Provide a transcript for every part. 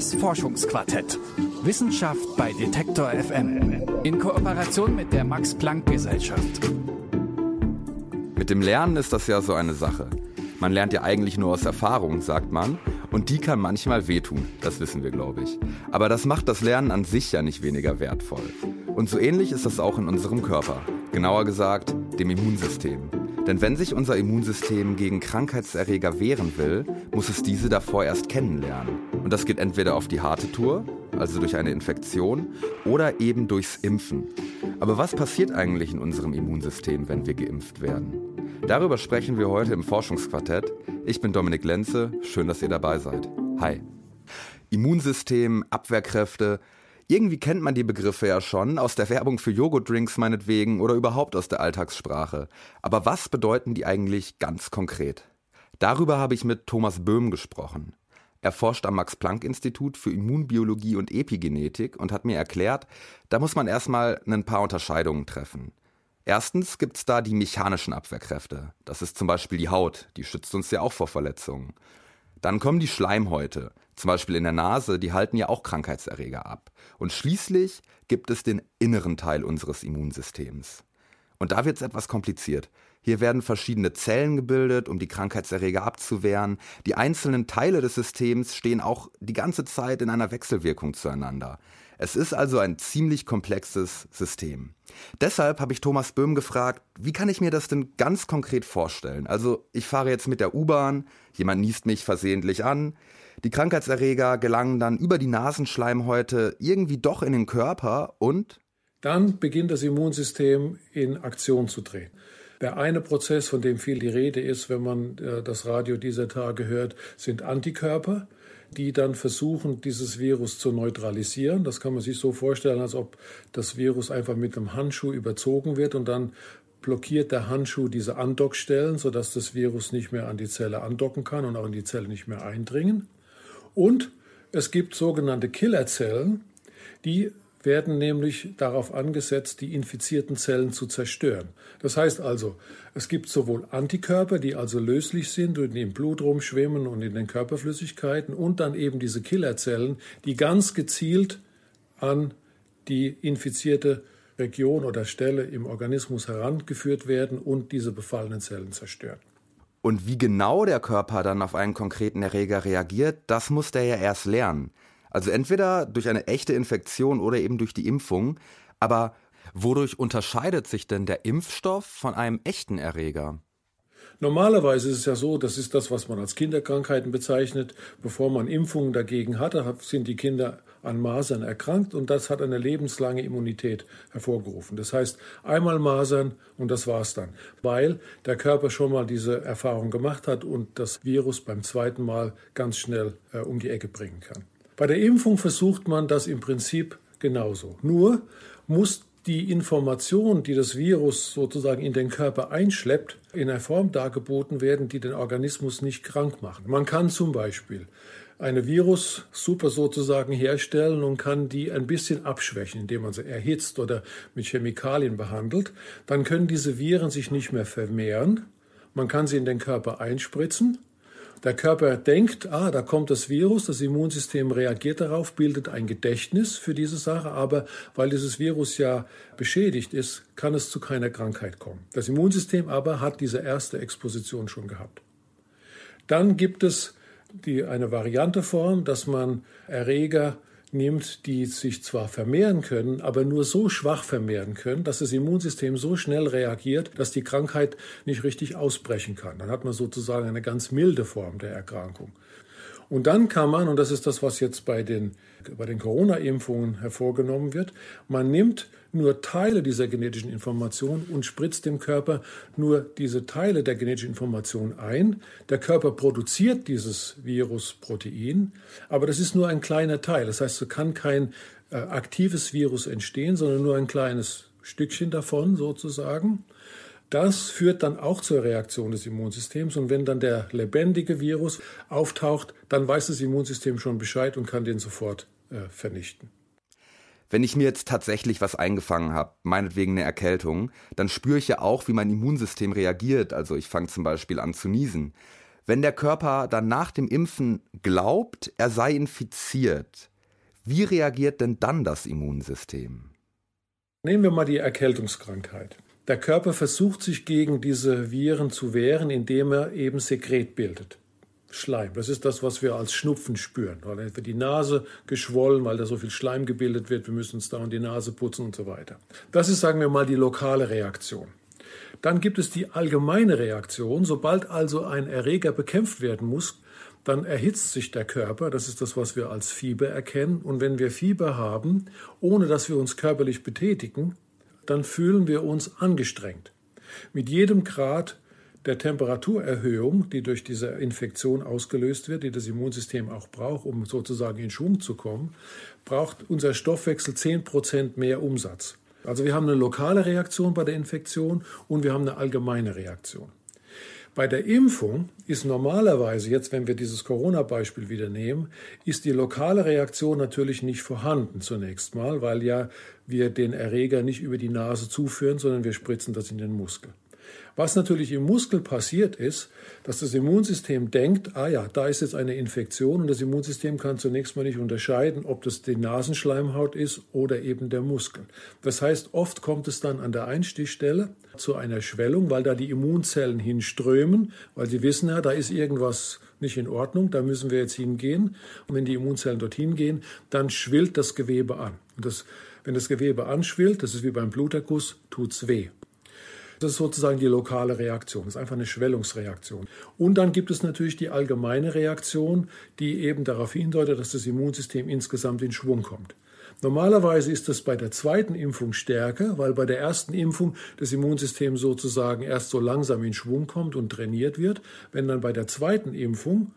Das Forschungsquartett. Wissenschaft bei Detektor FM. In Kooperation mit der Max-Planck-Gesellschaft. Mit dem Lernen ist das ja so eine Sache. Man lernt ja eigentlich nur aus Erfahrung, sagt man. Und die kann manchmal wehtun, das wissen wir, glaube ich. Aber das macht das Lernen an sich ja nicht weniger wertvoll. Und so ähnlich ist das auch in unserem Körper. Genauer gesagt, dem Immunsystem. Denn wenn sich unser Immunsystem gegen Krankheitserreger wehren will, muss es diese davor erst kennenlernen. Und das geht entweder auf die harte Tour, also durch eine Infektion, oder eben durchs Impfen. Aber was passiert eigentlich in unserem Immunsystem, wenn wir geimpft werden? Darüber sprechen wir heute im Forschungsquartett. Ich bin Dominik Lenze, schön, dass ihr dabei seid. Hi. Immunsystem, Abwehrkräfte, irgendwie kennt man die Begriffe ja schon, aus der Werbung für Joghurtdrinks meinetwegen oder überhaupt aus der Alltagssprache. Aber was bedeuten die eigentlich ganz konkret? Darüber habe ich mit Thomas Böhm gesprochen. Er forscht am Max-Planck-Institut für Immunbiologie und Epigenetik und hat mir erklärt, da muss man erstmal ein paar Unterscheidungen treffen. Erstens gibt es da die mechanischen Abwehrkräfte. Das ist zum Beispiel die Haut, die schützt uns ja auch vor Verletzungen. Dann kommen die Schleimhäute, zum Beispiel in der Nase, die halten ja auch Krankheitserreger ab. Und schließlich gibt es den inneren Teil unseres Immunsystems. Und da wird es etwas kompliziert. Hier werden verschiedene Zellen gebildet, um die Krankheitserreger abzuwehren. Die einzelnen Teile des Systems stehen auch die ganze Zeit in einer Wechselwirkung zueinander. Es ist also ein ziemlich komplexes System. Deshalb habe ich Thomas Böhm gefragt, wie kann ich mir das denn ganz konkret vorstellen? Also ich fahre jetzt mit der U-Bahn, jemand niest mich versehentlich an, die Krankheitserreger gelangen dann über die Nasenschleimhäute irgendwie doch in den Körper und dann beginnt das Immunsystem in Aktion zu drehen. Der eine Prozess, von dem viel die Rede ist, wenn man äh, das Radio dieser Tage hört, sind Antikörper, die dann versuchen, dieses Virus zu neutralisieren. Das kann man sich so vorstellen, als ob das Virus einfach mit einem Handschuh überzogen wird und dann blockiert der Handschuh diese Andockstellen, sodass das Virus nicht mehr an die Zelle andocken kann und auch in die Zelle nicht mehr eindringen. Und es gibt sogenannte Killerzellen, die werden nämlich darauf angesetzt, die infizierten Zellen zu zerstören. Das heißt also, es gibt sowohl Antikörper, die also löslich sind und im Blut rumschwimmen und in den Körperflüssigkeiten, und dann eben diese Killerzellen, die ganz gezielt an die infizierte Region oder Stelle im Organismus herangeführt werden und diese befallenen Zellen zerstören. Und wie genau der Körper dann auf einen konkreten Erreger reagiert, das muss der ja erst lernen. Also entweder durch eine echte Infektion oder eben durch die Impfung. Aber wodurch unterscheidet sich denn der Impfstoff von einem echten Erreger? Normalerweise ist es ja so, das ist das, was man als Kinderkrankheiten bezeichnet. Bevor man Impfungen dagegen hatte, sind die Kinder an Masern erkrankt und das hat eine lebenslange Immunität hervorgerufen. Das heißt, einmal Masern und das war's dann, weil der Körper schon mal diese Erfahrung gemacht hat und das Virus beim zweiten Mal ganz schnell äh, um die Ecke bringen kann. Bei der Impfung versucht man das im Prinzip genauso. Nur muss die Information, die das Virus sozusagen in den Körper einschleppt, in einer Form dargeboten werden, die den Organismus nicht krank macht. Man kann zum Beispiel eine Virussuppe sozusagen herstellen und kann die ein bisschen abschwächen, indem man sie erhitzt oder mit Chemikalien behandelt. Dann können diese Viren sich nicht mehr vermehren. Man kann sie in den Körper einspritzen. Der Körper denkt, ah, da kommt das Virus, das Immunsystem reagiert darauf, bildet ein Gedächtnis für diese Sache, aber weil dieses Virus ja beschädigt ist, kann es zu keiner Krankheit kommen. Das Immunsystem aber hat diese erste Exposition schon gehabt. Dann gibt es die, eine Varianteform, dass man Erreger nimmt, die sich zwar vermehren können, aber nur so schwach vermehren können, dass das Immunsystem so schnell reagiert, dass die Krankheit nicht richtig ausbrechen kann. Dann hat man sozusagen eine ganz milde Form der Erkrankung. Und dann kann man, und das ist das, was jetzt bei den, bei den Corona-Impfungen hervorgenommen wird, man nimmt nur Teile dieser genetischen Information und spritzt dem Körper nur diese Teile der genetischen Information ein. Der Körper produziert dieses Virusprotein, aber das ist nur ein kleiner Teil. Das heißt, es kann kein äh, aktives Virus entstehen, sondern nur ein kleines Stückchen davon sozusagen. Das führt dann auch zur Reaktion des Immunsystems und wenn dann der lebendige Virus auftaucht, dann weiß das Immunsystem schon Bescheid und kann den sofort äh, vernichten. Wenn ich mir jetzt tatsächlich was eingefangen habe, meinetwegen eine Erkältung, dann spüre ich ja auch, wie mein Immunsystem reagiert. Also ich fange zum Beispiel an zu niesen. Wenn der Körper dann nach dem Impfen glaubt, er sei infiziert, wie reagiert denn dann das Immunsystem? Nehmen wir mal die Erkältungskrankheit. Der Körper versucht sich gegen diese Viren zu wehren, indem er eben Sekret bildet. Schleim. Das ist das, was wir als Schnupfen spüren. Weil dann wird die Nase geschwollen, weil da so viel Schleim gebildet wird. Wir müssen uns da und die Nase putzen und so weiter. Das ist, sagen wir mal, die lokale Reaktion. Dann gibt es die allgemeine Reaktion. Sobald also ein Erreger bekämpft werden muss, dann erhitzt sich der Körper. Das ist das, was wir als Fieber erkennen. Und wenn wir Fieber haben, ohne dass wir uns körperlich betätigen, dann fühlen wir uns angestrengt. Mit jedem Grad der Temperaturerhöhung, die durch diese Infektion ausgelöst wird, die das Immunsystem auch braucht, um sozusagen in Schwung zu kommen, braucht unser Stoffwechsel 10% mehr Umsatz. Also wir haben eine lokale Reaktion bei der Infektion und wir haben eine allgemeine Reaktion. Bei der Impfung ist normalerweise, jetzt wenn wir dieses Corona-Beispiel wieder nehmen, ist die lokale Reaktion natürlich nicht vorhanden zunächst mal, weil ja wir den Erreger nicht über die Nase zuführen, sondern wir spritzen das in den Muskel. Was natürlich im Muskel passiert ist, dass das Immunsystem denkt, ah ja, da ist jetzt eine Infektion und das Immunsystem kann zunächst mal nicht unterscheiden, ob das die Nasenschleimhaut ist oder eben der Muskel. Das heißt, oft kommt es dann an der Einstichstelle zu einer Schwellung, weil da die Immunzellen hinströmen, weil sie wissen ja, da ist irgendwas nicht in Ordnung, da müssen wir jetzt hingehen. Und wenn die Immunzellen dorthin gehen, dann schwillt das Gewebe an. Und das, wenn das Gewebe anschwillt, das ist wie beim Bluterguss, tut's weh. Das ist sozusagen die lokale Reaktion. Das ist einfach eine Schwellungsreaktion. Und dann gibt es natürlich die allgemeine Reaktion, die eben darauf hindeutet, dass das Immunsystem insgesamt in Schwung kommt. Normalerweise ist das bei der zweiten Impfung stärker, weil bei der ersten Impfung das Immunsystem sozusagen erst so langsam in Schwung kommt und trainiert wird. Wenn dann bei der zweiten Impfung,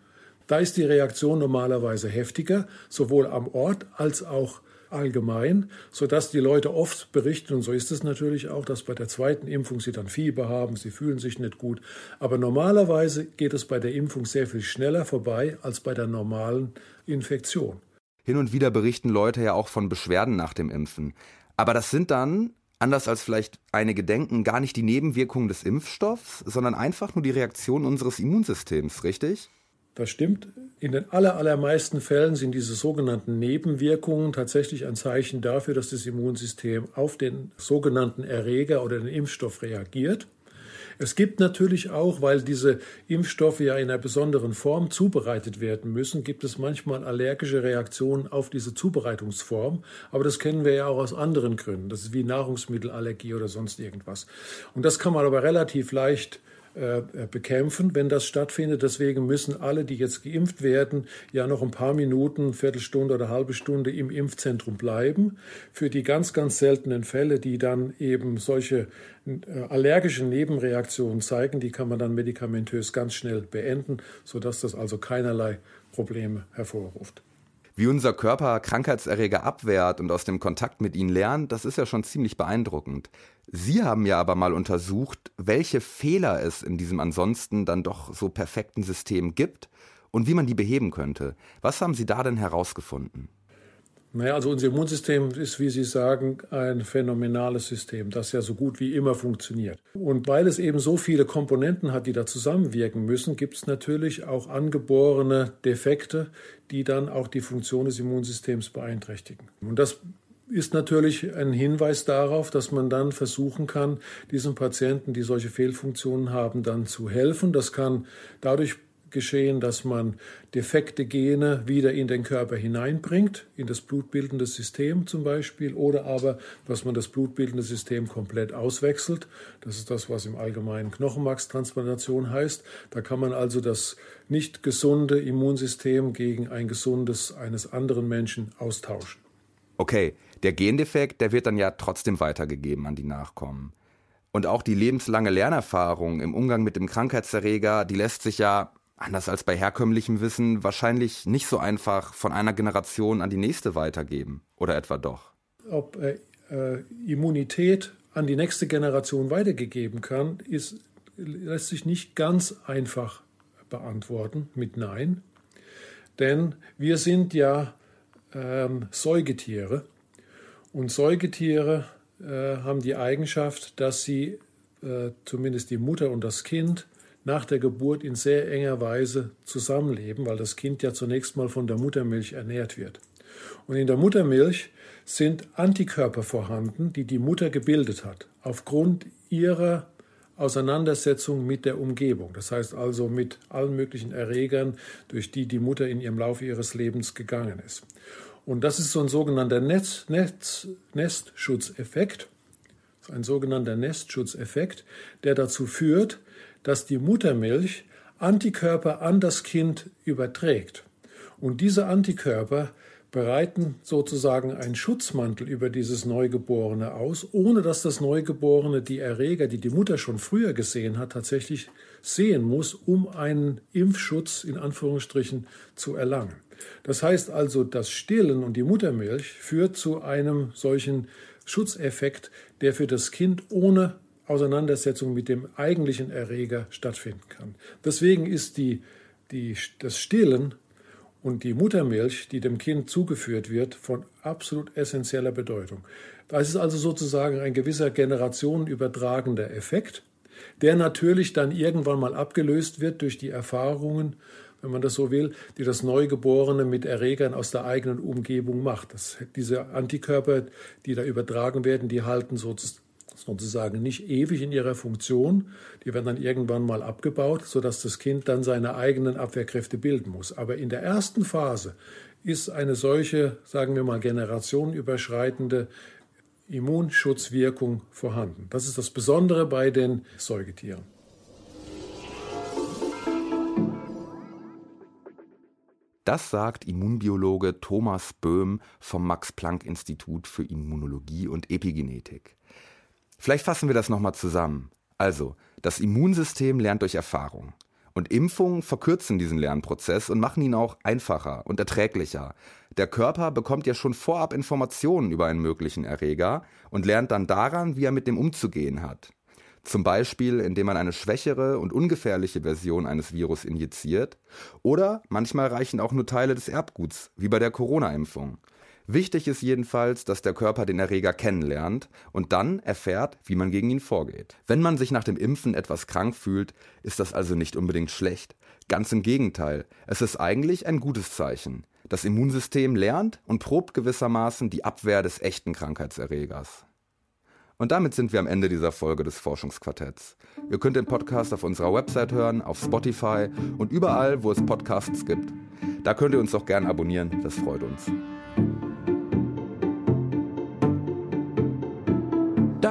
da ist die Reaktion normalerweise heftiger, sowohl am Ort als auch allgemein, sodass die Leute oft berichten, und so ist es natürlich auch, dass bei der zweiten Impfung sie dann Fieber haben, sie fühlen sich nicht gut. Aber normalerweise geht es bei der Impfung sehr viel schneller vorbei als bei der normalen Infektion. Hin und wieder berichten Leute ja auch von Beschwerden nach dem Impfen. Aber das sind dann, anders als vielleicht einige denken, gar nicht die Nebenwirkungen des Impfstoffs, sondern einfach nur die Reaktion unseres Immunsystems, richtig? Das stimmt. In den allermeisten Fällen sind diese sogenannten Nebenwirkungen tatsächlich ein Zeichen dafür, dass das Immunsystem auf den sogenannten Erreger oder den Impfstoff reagiert. Es gibt natürlich auch, weil diese Impfstoffe ja in einer besonderen Form zubereitet werden müssen, gibt es manchmal allergische Reaktionen auf diese Zubereitungsform. Aber das kennen wir ja auch aus anderen Gründen. Das ist wie Nahrungsmittelallergie oder sonst irgendwas. Und das kann man aber relativ leicht bekämpfen, wenn das stattfindet. Deswegen müssen alle, die jetzt geimpft werden, ja noch ein paar Minuten, Viertelstunde oder halbe Stunde im Impfzentrum bleiben. Für die ganz, ganz seltenen Fälle, die dann eben solche äh, allergischen Nebenreaktionen zeigen, die kann man dann medikamentös ganz schnell beenden, sodass das also keinerlei Probleme hervorruft. Wie unser Körper Krankheitserreger abwehrt und aus dem Kontakt mit ihnen lernt, das ist ja schon ziemlich beeindruckend. Sie haben ja aber mal untersucht, welche Fehler es in diesem ansonsten dann doch so perfekten System gibt und wie man die beheben könnte. Was haben Sie da denn herausgefunden? Naja, also unser Immunsystem ist, wie Sie sagen, ein phänomenales System, das ja so gut wie immer funktioniert. Und weil es eben so viele Komponenten hat, die da zusammenwirken müssen, gibt es natürlich auch angeborene Defekte, die dann auch die Funktion des Immunsystems beeinträchtigen. Und das ist natürlich ein Hinweis darauf, dass man dann versuchen kann, diesen Patienten, die solche Fehlfunktionen haben, dann zu helfen. Das kann dadurch geschehen, dass man defekte Gene wieder in den Körper hineinbringt, in das blutbildende System zum Beispiel, oder aber, dass man das blutbildende System komplett auswechselt. Das ist das, was im Allgemeinen Knochenmarkstransplantation heißt. Da kann man also das nicht gesunde Immunsystem gegen ein gesundes eines anderen Menschen austauschen. Okay, der Gendefekt, der wird dann ja trotzdem weitergegeben an die Nachkommen. Und auch die lebenslange Lernerfahrung im Umgang mit dem Krankheitserreger, die lässt sich ja anders als bei herkömmlichem Wissen, wahrscheinlich nicht so einfach von einer Generation an die nächste weitergeben. Oder etwa doch? Ob äh, äh, Immunität an die nächste Generation weitergegeben kann, ist, lässt sich nicht ganz einfach beantworten mit Nein. Denn wir sind ja ähm, Säugetiere und Säugetiere äh, haben die Eigenschaft, dass sie äh, zumindest die Mutter und das Kind nach der Geburt in sehr enger Weise zusammenleben, weil das Kind ja zunächst mal von der Muttermilch ernährt wird. Und in der Muttermilch sind Antikörper vorhanden, die die Mutter gebildet hat, aufgrund ihrer Auseinandersetzung mit der Umgebung. Das heißt also mit allen möglichen Erregern, durch die die Mutter in ihrem Laufe ihres Lebens gegangen ist. Und das ist so ein sogenannter Netz, Netz, Nestschutzeffekt, ein sogenannter Nestschutzeffekt, der dazu führt, dass die Muttermilch Antikörper an das Kind überträgt. Und diese Antikörper bereiten sozusagen einen Schutzmantel über dieses Neugeborene aus, ohne dass das Neugeborene die Erreger, die die Mutter schon früher gesehen hat, tatsächlich sehen muss, um einen Impfschutz in Anführungsstrichen zu erlangen. Das heißt also, das Stillen und die Muttermilch führt zu einem solchen Schutzeffekt, der für das Kind ohne Auseinandersetzung mit dem eigentlichen Erreger stattfinden kann. Deswegen ist die, die, das Stillen und die Muttermilch, die dem Kind zugeführt wird, von absolut essentieller Bedeutung. Das ist also sozusagen ein gewisser generationenübertragender Effekt, der natürlich dann irgendwann mal abgelöst wird durch die Erfahrungen, wenn man das so will, die das Neugeborene mit Erregern aus der eigenen Umgebung macht. Das, diese Antikörper, die da übertragen werden, die halten sozusagen sozusagen nicht ewig in ihrer Funktion. Die werden dann irgendwann mal abgebaut, sodass das Kind dann seine eigenen Abwehrkräfte bilden muss. Aber in der ersten Phase ist eine solche, sagen wir mal, generationenüberschreitende Immunschutzwirkung vorhanden. Das ist das Besondere bei den Säugetieren. Das sagt Immunbiologe Thomas Böhm vom Max Planck Institut für Immunologie und Epigenetik. Vielleicht fassen wir das nochmal zusammen. Also, das Immunsystem lernt durch Erfahrung. Und Impfungen verkürzen diesen Lernprozess und machen ihn auch einfacher und erträglicher. Der Körper bekommt ja schon vorab Informationen über einen möglichen Erreger und lernt dann daran, wie er mit dem umzugehen hat. Zum Beispiel, indem man eine schwächere und ungefährliche Version eines Virus injiziert. Oder manchmal reichen auch nur Teile des Erbguts, wie bei der Corona-Impfung. Wichtig ist jedenfalls, dass der Körper den Erreger kennenlernt und dann erfährt, wie man gegen ihn vorgeht. Wenn man sich nach dem Impfen etwas krank fühlt, ist das also nicht unbedingt schlecht. Ganz im Gegenteil, es ist eigentlich ein gutes Zeichen. Das Immunsystem lernt und probt gewissermaßen die Abwehr des echten Krankheitserregers. Und damit sind wir am Ende dieser Folge des Forschungsquartetts. Ihr könnt den Podcast auf unserer Website hören, auf Spotify und überall, wo es Podcasts gibt. Da könnt ihr uns auch gern abonnieren, das freut uns.